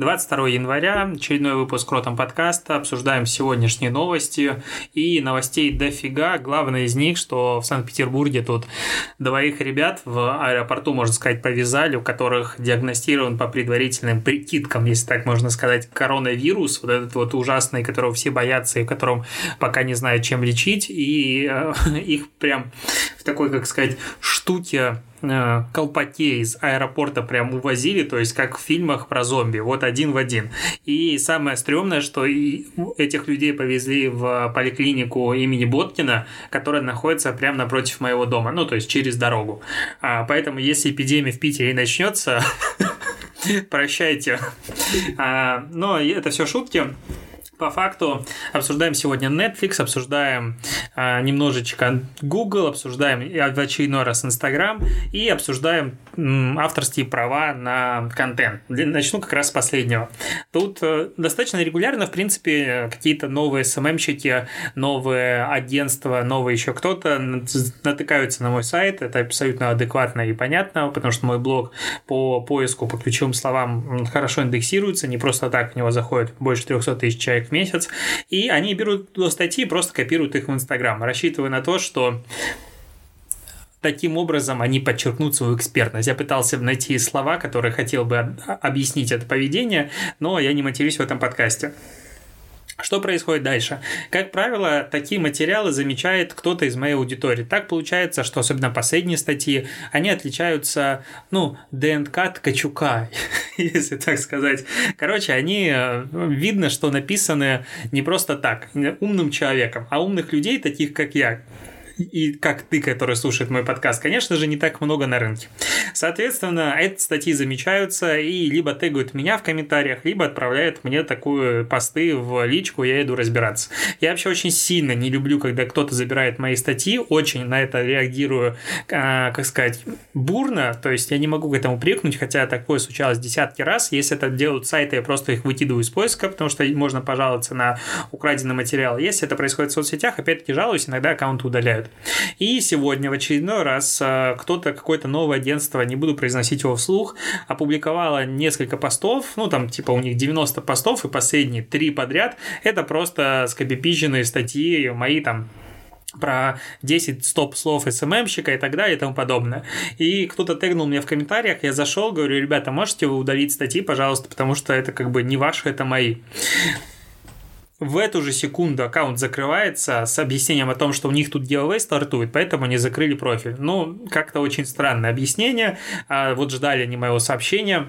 22 января, очередной выпуск Ротом подкаста, обсуждаем сегодняшние новости и новостей дофига. Главное из них, что в Санкт-Петербурге тут двоих ребят в аэропорту, можно сказать, повязали, у которых диагностирован по предварительным прикидкам, если так можно сказать, коронавирус, вот этот вот ужасный, которого все боятся и которым пока не знают, чем лечить, и э, их прям в такой, как сказать, штуке Э, колпаке из аэропорта прям увозили, то есть как в фильмах про зомби, вот один в один. И самое стрёмное, что этих людей повезли в поликлинику имени Боткина, которая находится прямо напротив моего дома, ну то есть через дорогу. А, поэтому если эпидемия в Питере начнется, прощайте. А, но это все шутки по факту обсуждаем сегодня Netflix, обсуждаем а, немножечко Google, обсуждаем в очередной раз Instagram и обсуждаем м, авторские права на контент. Начну как раз с последнего. Тут э, достаточно регулярно, в принципе, какие-то новые СММщики, новые агентства, новые еще кто-то натыкаются на мой сайт. Это абсолютно адекватно и понятно, потому что мой блог по поиску, по ключевым словам хорошо индексируется, не просто так в него заходит больше 300 тысяч человек месяц, и они берут статьи и просто копируют их в Инстаграм, рассчитывая на то, что таким образом они подчеркнут свою экспертность. Я пытался найти слова, которые хотел бы объяснить это поведение, но я не матерюсь в этом подкасте. Что происходит дальше? Как правило, такие материалы замечает кто-то из моей аудитории. Так получается, что особенно последние статьи, они отличаются, ну, ДНК Ткачука, если так сказать. Короче, они, э, видно, что написаны не просто так, умным человеком, а умных людей, таких как я, и как ты, который слушает мой подкаст, конечно же, не так много на рынке. Соответственно, эти статьи замечаются и либо тегают меня в комментариях, либо отправляют мне такую посты в личку, я иду разбираться. Я вообще очень сильно не люблю, когда кто-то забирает мои статьи, очень на это реагирую, а, как сказать, бурно, то есть я не могу к этому прикнуть, хотя такое случалось десятки раз. Если это делают сайты, я просто их выкидываю из поиска, потому что можно пожаловаться на украденный материал. Если это происходит в соцсетях, опять-таки жалуюсь, иногда аккаунты удаляют. И сегодня в очередной раз а, кто-то, какое-то новое агентство, не буду произносить его вслух, опубликовало несколько постов, ну там типа у них 90 постов, и последние три подряд это просто скопипиченные статьи, мои там про 10 стоп-слов СММщика и так далее и тому подобное. И кто-то тегнул мне в комментариях, я зашел, говорю, ребята, можете вы удалить статьи, пожалуйста, потому что это как бы не ваши, это мои в эту же секунду аккаунт закрывается с объяснением о том, что у них тут giveaway стартует, поэтому они закрыли профиль. Ну, как-то очень странное объяснение. А вот ждали они моего сообщения.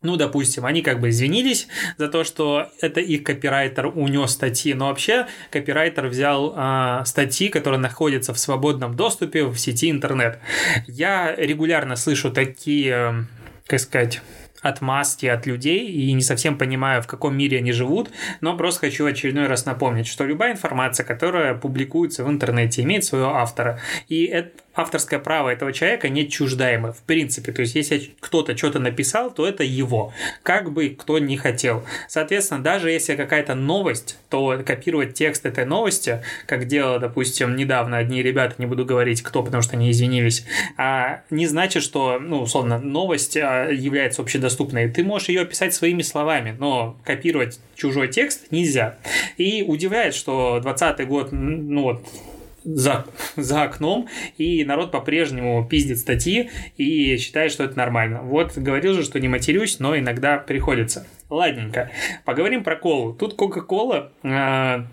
Ну, допустим, они как бы извинились за то, что это их копирайтер унес статьи, но вообще копирайтер взял э, статьи, которые находятся в свободном доступе в сети интернет. Я регулярно слышу такие, как сказать, отмазки от людей и не совсем понимаю, в каком мире они живут, но просто хочу очередной раз напомнить, что любая информация, которая публикуется в интернете, имеет своего автора. И это авторское право этого человека не чуждаемо, в принципе. То есть, если кто-то что-то написал, то это его, как бы кто не хотел. Соответственно, даже если какая-то новость, то копировать текст этой новости, как делала, допустим, недавно одни ребята, не буду говорить кто, потому что они извинились, а, не значит, что, ну, условно, новость а, является общедоступной. Ты можешь ее писать своими словами, но копировать чужой текст нельзя. И удивляет, что 20 год, ну вот, за, за окном, и народ по-прежнему пиздит статьи и считает, что это нормально. Вот говорил же, что не матерюсь, но иногда приходится. Ладненько. Поговорим про колу. Тут Кока-Кола э,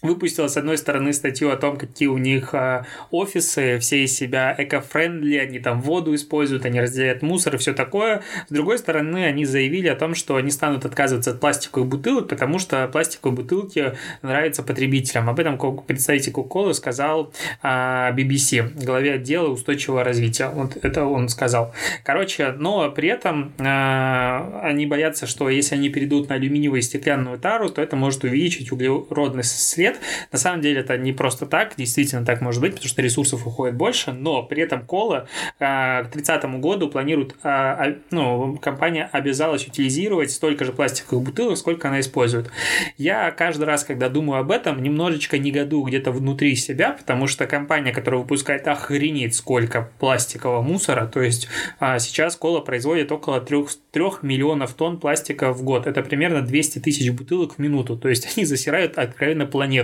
выпустила, с одной стороны, статью о том, какие у них э, офисы, все из себя эко-френдли, они там воду используют, они разделяют мусор и все такое. С другой стороны, они заявили о том, что они станут отказываться от пластиковых бутылок, потому что пластиковые бутылки нравятся потребителям. Об этом представитель Coca-Cola сказал э, BBC, главе отдела устойчивого развития. Вот это он сказал. Короче, но при этом э, они боятся, что если они перейдут на алюминиевую и стеклянную тару, то это может увеличить углеродный след лет. На самом деле это не просто так, действительно так может быть, потому что ресурсов уходит больше, но при этом кола а, к 30 году планирует, а, ну, компания обязалась утилизировать столько же пластиковых бутылок, сколько она использует. Я каждый раз, когда думаю об этом, немножечко негодую где-то внутри себя, потому что компания, которая выпускает охренеть сколько пластикового мусора, то есть а, сейчас кола производит около 3, 3 миллионов тонн пластика в год. Это примерно 200 тысяч бутылок в минуту. То есть они засирают откровенно планету,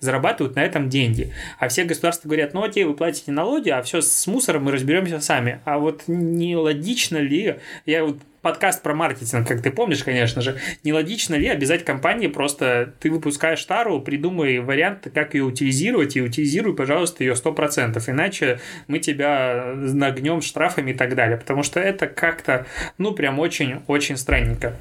зарабатывают на этом деньги. А все государства говорят, ну окей, вы платите налоги, а все с мусором мы разберемся сами. А вот не логично ли, я вот подкаст про маркетинг, как ты помнишь, конечно же, нелогично ли обязать компании просто ты выпускаешь тару, придумай вариант, как ее утилизировать, и утилизируй, пожалуйста, ее 100%, иначе мы тебя нагнем штрафами и так далее, потому что это как-то, ну, прям очень-очень странненько.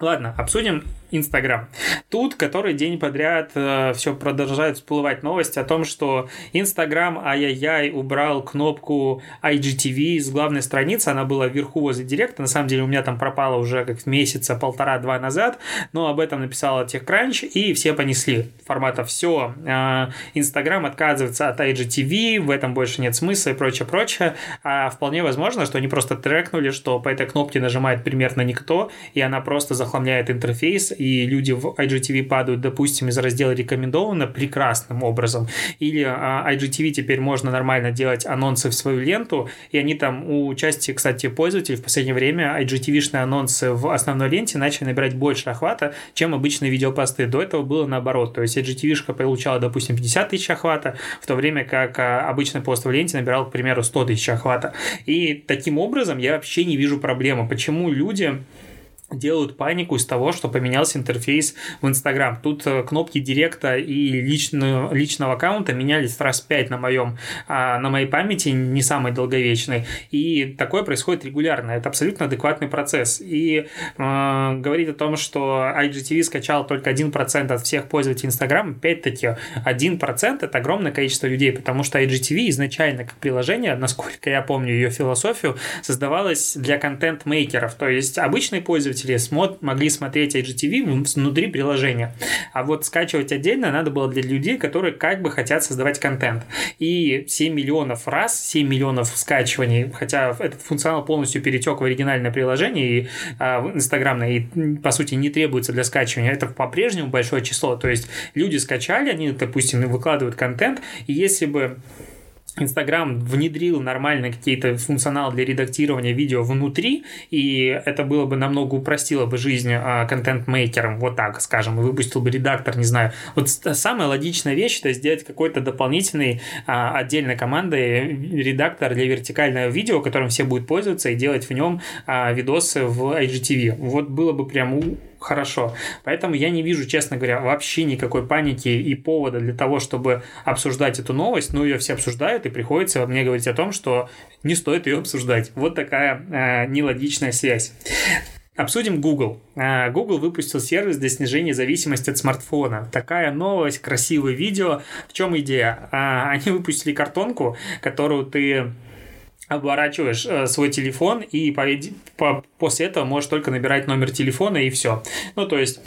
Ладно, обсудим Инстаграм. Тут который день подряд э, все продолжают всплывать новости о том, что Инстаграм ай-яй-яй убрал кнопку IGTV с главной страницы, она была вверху возле директа, на самом деле у меня там пропала уже как месяца полтора-два назад, но об этом написала TechCrunch, и все понесли формата. Все, э, Инстаграм отказывается от IGTV, в этом больше нет смысла и прочее, прочее, а вполне возможно, что они просто трекнули, что по этой кнопке нажимает примерно никто, и она просто захламляет интерфейс, и люди в IGTV падают, допустим, из раздела «Рекомендовано» прекрасным образом. Или а, IGTV теперь можно нормально делать анонсы в свою ленту, и они там у части, кстати, пользователей в последнее время IGTV-шные анонсы в основной ленте начали набирать больше охвата, чем обычные видеопосты. До этого было наоборот. То есть IGTV-шка получала, допустим, 50 тысяч охвата, в то время как а, обычный пост в ленте набирал, к примеру, 100 тысяч охвата. И таким образом я вообще не вижу проблемы. Почему люди делают панику из того, что поменялся интерфейс в Инстаграм. Тут э, кнопки директа и личного, личного аккаунта менялись раз пять на моем, а на моей памяти не самой долговечной. И такое происходит регулярно. Это абсолютно адекватный процесс. И э, говорить о том, что IGTV скачал только 1% от всех пользователей Инстаграма, опять-таки 1% это огромное количество людей, потому что IGTV изначально как приложение, насколько я помню ее философию, создавалось для контент-мейкеров. То есть обычные пользователи пользователи смот могли смотреть IGTV внутри приложения. А вот скачивать отдельно надо было для людей, которые как бы хотят создавать контент. И 7 миллионов раз, 7 миллионов скачиваний, хотя этот функционал полностью перетек в оригинальное приложение и а, в инстаграмное, и по сути не требуется для скачивания, это по-прежнему большое число. То есть люди скачали, они, допустим, выкладывают контент, и если бы Инстаграм внедрил нормально какие-то функционал для редактирования видео внутри, и это было бы намного упростило бы жизнь а, контент-мейкерам, вот так скажем, и выпустил бы редактор, не знаю. Вот самая логичная вещь это сделать какой-то дополнительный а, отдельной командой редактор для вертикального видео, которым все будут пользоваться, и делать в нем а, видосы в IGTV. Вот было бы прям хорошо. Поэтому я не вижу, честно говоря, вообще никакой паники и повода для того, чтобы обсуждать эту новость. Ну, ее все обсуждают, и приходится мне говорить о том, что не стоит ее обсуждать. Вот такая э, нелогичная связь. Обсудим Google. Э, Google выпустил сервис для снижения зависимости от смартфона. Такая новость, красивое видео. В чем идея? Э, они выпустили картонку, которую ты оборачиваешь э, свой телефон и по, по, после этого можешь только набирать номер телефона и все. Ну, то есть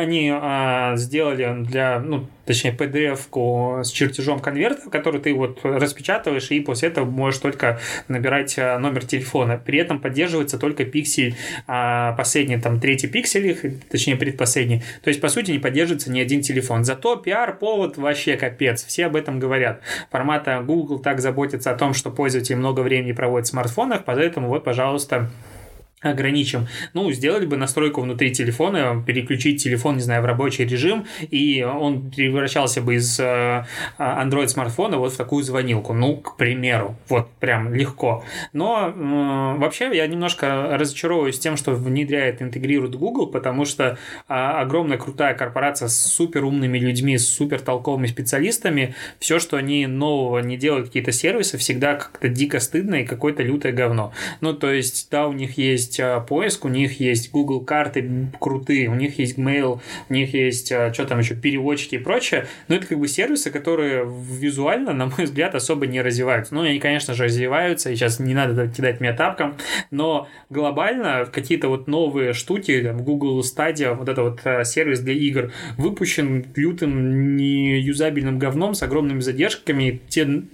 они а, сделали для, ну, точнее, PDF-ку с чертежом конверта, который ты вот распечатываешь, и после этого можешь только набирать а, номер телефона. При этом поддерживается только пиксель, а, последний, там, третий пиксель, точнее, предпоследний. То есть, по сути, не поддерживается ни один телефон. Зато пиар-повод вообще капец. Все об этом говорят. Формата Google так заботится о том, что пользователи много времени проводят в смартфонах, поэтому вот, пожалуйста, ограничим. Ну, сделали бы настройку внутри телефона, переключить телефон, не знаю, в рабочий режим, и он превращался бы из э, Android смартфона вот в такую звонилку. Ну, к примеру. Вот, прям легко. Но э, вообще я немножко разочаровываюсь тем, что внедряет, интегрирует Google, потому что э, огромная крутая корпорация с супер умными людьми, с супер толковыми специалистами, все, что они нового не делают, какие-то сервисы, всегда как-то дико стыдно и какое-то лютое говно. Ну, то есть, да, у них есть есть а, поиск, у них есть Google карты крутые, у них есть Mail, у них есть, а, что там еще, переводчики и прочее, но это как бы сервисы, которые визуально, на мой взгляд, особо не развиваются. Ну, они, конечно же, развиваются, и сейчас не надо кидать меня тапком, но глобально какие-то вот новые штуки, там, Google Stadia, вот это вот сервис для игр, выпущен лютым неюзабельным говном с огромными задержками, те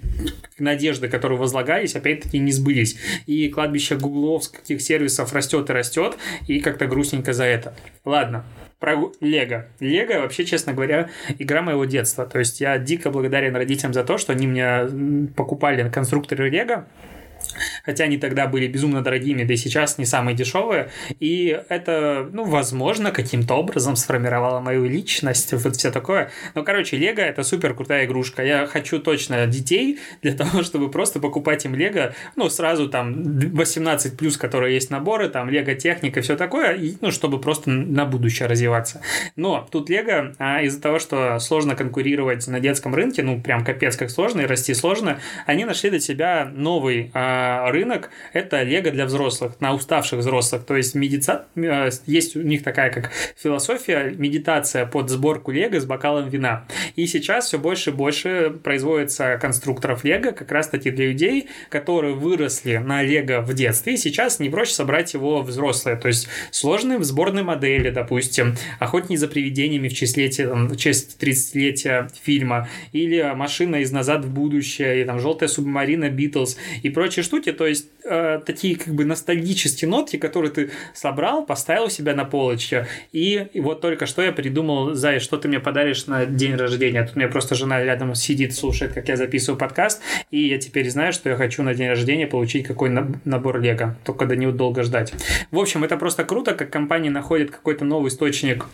надежды, которые возлагались, опять-таки не сбылись. И кладбище гугловских сервисов растет и растет, и как-то грустненько за это. Ладно, про Лего. Лего, вообще, честно говоря, игра моего детства. То есть я дико благодарен родителям за то, что они мне покупали конструкторы Лего хотя они тогда были безумно дорогими, да и сейчас не самые дешевые. И это, ну, возможно, каким-то образом сформировало мою личность, вот все такое. Но, короче, Лего это супер крутая игрушка. Я хочу точно детей для того, чтобы просто покупать им Лего, ну, сразу там 18 плюс, которые есть наборы, там Лего техника, все такое, и, ну, чтобы просто на будущее развиваться. Но тут Лего а, из-за того, что сложно конкурировать на детском рынке, ну, прям капец как сложно, и расти сложно, они нашли для себя новый а, рынок – это лего для взрослых, на уставших взрослых. То есть медица... Э, есть у них такая как философия, медитация под сборку лего с бокалом вина. И сейчас все больше и больше производится конструкторов лего как раз-таки для людей, которые выросли на лего в детстве, и сейчас не проще собрать его взрослые. То есть сложные сборные модели, допустим, охотники за привидениями в, числе, там, в честь 30-летия фильма, или машина из «Назад в будущее», и там «Желтая субмарина Битлз» и прочие штуки, то есть э, такие как бы ностальгические нотки, которые ты собрал, поставил у себя на полочке, и, и вот только что я придумал, Зай, что ты мне подаришь на день рождения. Тут у меня просто жена рядом сидит, слушает, как я записываю подкаст, и я теперь знаю, что я хочу на день рождения получить какой набор Лего, только до него долго ждать. В общем, это просто круто, как компания находит какой-то новый источник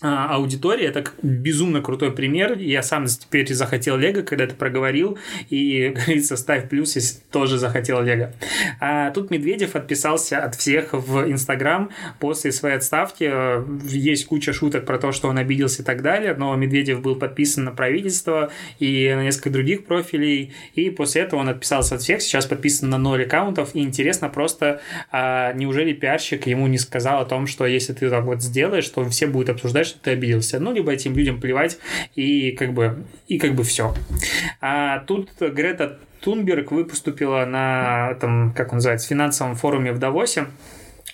аудитории. Это безумно крутой пример. Я сам теперь захотел Лего, когда ты проговорил, и, говорится, ставь плюс, если тоже захотел Лего. А тут Медведев отписался от всех в Инстаграм после своей отставки. Есть куча шуток про то, что он обиделся и так далее, но Медведев был подписан на правительство и на несколько других профилей, и после этого он отписался от всех, сейчас подписан на ноль аккаунтов, и интересно просто, а неужели пиарщик ему не сказал о том, что если ты так вот сделаешь, то все будут обсуждать, что ты обиделся. Ну, либо этим людям плевать, и как бы, и как бы все. А тут Грета Тунберг выступила на этом, как он называется, финансовом форуме в Давосе,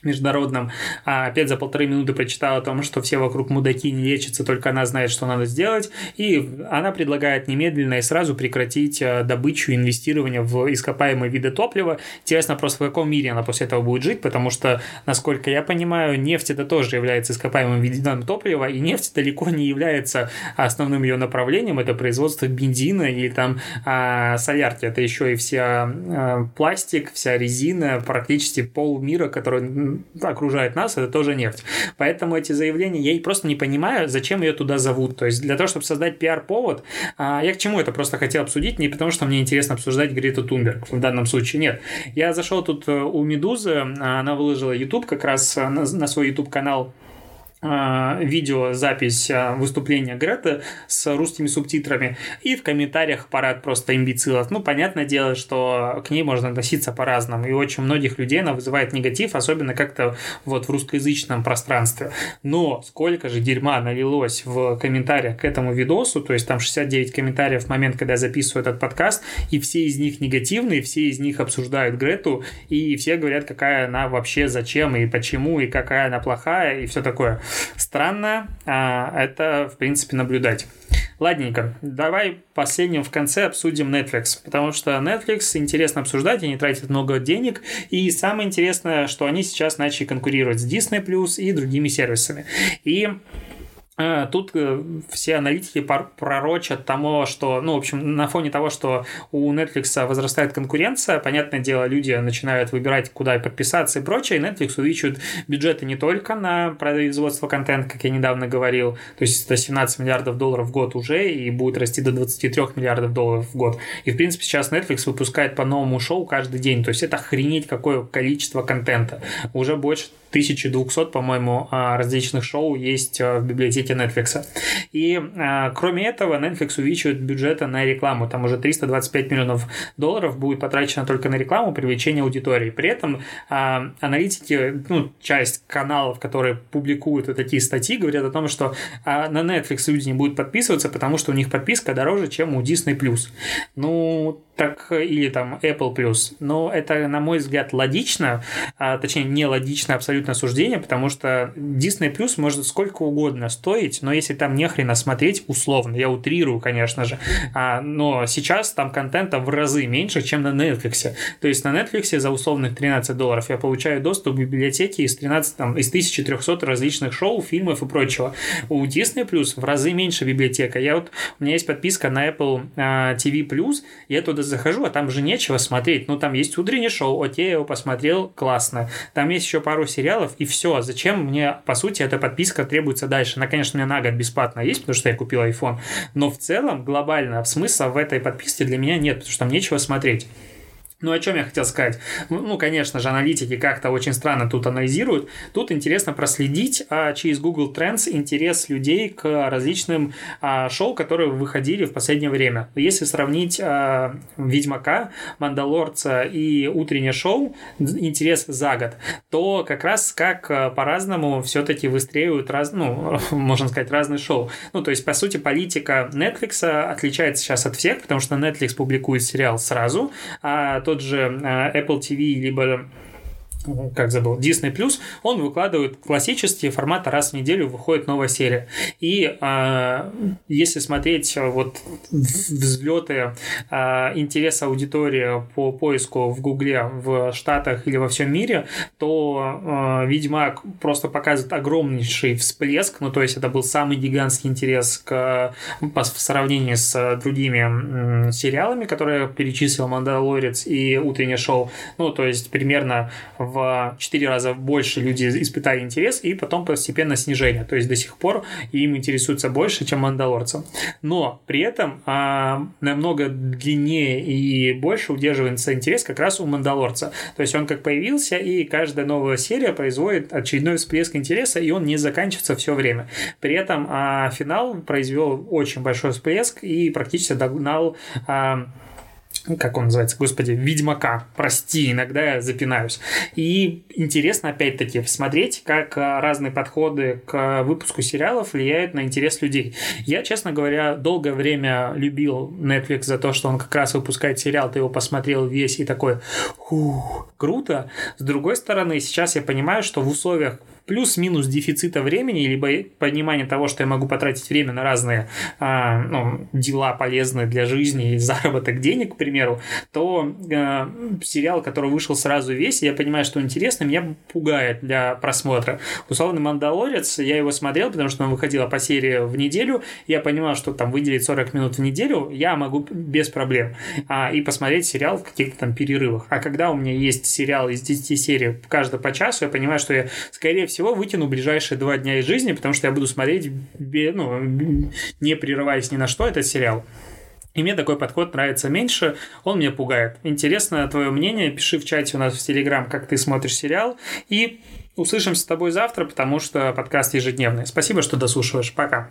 международном, а опять за полторы минуты прочитала о том, что все вокруг мудаки не лечатся, только она знает, что надо сделать, и она предлагает немедленно и сразу прекратить э, добычу и инвестирование в ископаемые виды топлива. Интересно просто, в каком мире она после этого будет жить, потому что, насколько я понимаю, нефть это тоже является ископаемым видом топлива, и нефть далеко не является основным ее направлением, это производство бензина или там а, солярки, это еще и вся а, пластик, вся резина, практически пол мира, который окружает нас, это тоже нефть. Поэтому эти заявления, я просто не понимаю, зачем ее туда зовут. То есть для того, чтобы создать пиар-повод, а, я к чему это просто хотел обсудить, не потому что мне интересно обсуждать Грету Тунберг в данном случае, нет. Я зашел тут э, у Медузы, она выложила YouTube как раз э, на, на свой YouTube канал а, видеозапись а, выступления Греты с русскими субтитрами, и в комментариях парад просто имбецилов. Ну, понятное дело, что к ней можно относиться по-разному, и очень многих людей она вызывает негатив, особенно как-то вот в русскоязычном пространстве. Но сколько же дерьма налилось в комментариях к этому видосу, то есть там 69 комментариев в момент, когда я записываю этот подкаст, и все из них негативные, все из них обсуждают Грету, и все говорят, какая она вообще, зачем и почему, и какая она плохая, и все такое странно а, это, в принципе, наблюдать. Ладненько, давай последним в конце обсудим Netflix, потому что Netflix интересно обсуждать, они тратят много денег, и самое интересное, что они сейчас начали конкурировать с Disney Plus и другими сервисами. И тут э, все аналитики пророчат тому, что, ну, в общем, на фоне того, что у Netflix возрастает конкуренция, понятное дело, люди начинают выбирать, куда подписаться и прочее, и Netflix увеличивает бюджеты не только на производство контента, как я недавно говорил, то есть это 17 миллиардов долларов в год уже, и будет расти до 23 миллиардов долларов в год. И, в принципе, сейчас Netflix выпускает по новому шоу каждый день, то есть это охренеть какое количество контента. Уже больше 1200, по-моему, а, различных шоу есть а, в библиотеке развития Netflix. И а, кроме этого, Netflix увеличивает бюджеты на рекламу. Там уже 325 миллионов долларов будет потрачено только на рекламу, привлечение аудитории. При этом а, аналитики, ну, часть каналов, которые публикуют вот такие статьи, говорят о том, что а, на Netflix люди не будут подписываться, потому что у них подписка дороже, чем у Disney+. Ну, так или там Apple Plus. Но это, на мой взгляд, логично, а, точнее, не логичное абсолютно суждение, потому что Disney Plus может сколько угодно стоить, но если там не хрена смотреть, условно, я утрирую, конечно же, а, но сейчас там контента в разы меньше, чем на Netflix. То есть на Netflix за условных 13 долларов я получаю доступ к библиотеке из 13, там, из 1300 различных шоу, фильмов и прочего. У Disney Plus в разы меньше библиотека. Я вот, у меня есть подписка на Apple а, TV Plus, я туда захожу, а там же нечего смотреть. Ну, там есть утреннее шоу, окей, я его посмотрел, классно. Там есть еще пару сериалов, и все. Зачем мне, по сути, эта подписка требуется дальше? Она, конечно, мне на год бесплатно есть, потому что я купил iPhone, но в целом, глобально, смысла в этой подписке для меня нет, потому что там нечего смотреть. Ну, о чем я хотел сказать? Ну, ну, конечно же, аналитики как-то очень странно тут анализируют. Тут интересно проследить а, через Google Trends интерес людей к различным а, шоу, которые выходили в последнее время. Если сравнить а, Ведьмака, Мандалорца и утреннее шоу, интерес за год, то как раз как а, по-разному все-таки выстреливают, раз, ну, можно сказать, разные шоу. Ну, то есть, по сути, политика Netflix отличается сейчас от всех, потому что Netflix публикует сериал сразу, а то тот же э, Apple TV, либо как забыл, Disney Plus, он выкладывает классические форматы раз в неделю выходит новая серия. И э, если смотреть вот взлеты э, интереса аудитории по поиску в Гугле в Штатах или во всем мире, то э, Ведьмак просто показывает огромнейший всплеск, ну то есть это был самый гигантский интерес к, по, в сравнении с другими э, сериалами, которые перечислил Мандалорец и Утреннее шоу. Ну то есть примерно в в 4 раза больше люди испытали интерес, и потом постепенно снижение. То есть до сих пор им интересуется больше, чем мандалорцам. Но при этом а, намного длиннее и больше удерживается интерес как раз у мандалорца. То есть он как появился, и каждая новая серия производит очередной всплеск интереса, и он не заканчивается все время. При этом а, финал произвел очень большой всплеск и практически догнал а, как он называется, господи, Ведьмака, прости, иногда я запинаюсь. И интересно, опять-таки, смотреть, как а, разные подходы к выпуску сериалов влияют на интерес людей. Я, честно говоря, долгое время любил Netflix за то, что он как раз выпускает сериал, ты его посмотрел весь и такой, круто. С другой стороны, сейчас я понимаю, что в условиях плюс-минус дефицита времени, либо понимание того, что я могу потратить время на разные а, ну, дела полезные для жизни и заработок денег, к примеру, то а, сериал, который вышел сразу весь, я понимаю, что интересно, меня пугает для просмотра. Условно, «Мандалорец», я его смотрел, потому что он выходил по серии в неделю, я понимал, что там выделить 40 минут в неделю я могу без проблем, а, и посмотреть сериал в каких-то там перерывах. А когда у меня есть сериал из 10 серий, каждый по часу, я понимаю, что я, скорее всего, всего вытяну ближайшие два дня из жизни, потому что я буду смотреть, ну, не прерываясь ни на что этот сериал. И мне такой подход нравится меньше, он меня пугает. Интересно твое мнение, пиши в чате у нас в Телеграм, как ты смотришь сериал, и услышимся с тобой завтра, потому что подкаст ежедневный. Спасибо, что дослушиваешь. Пока.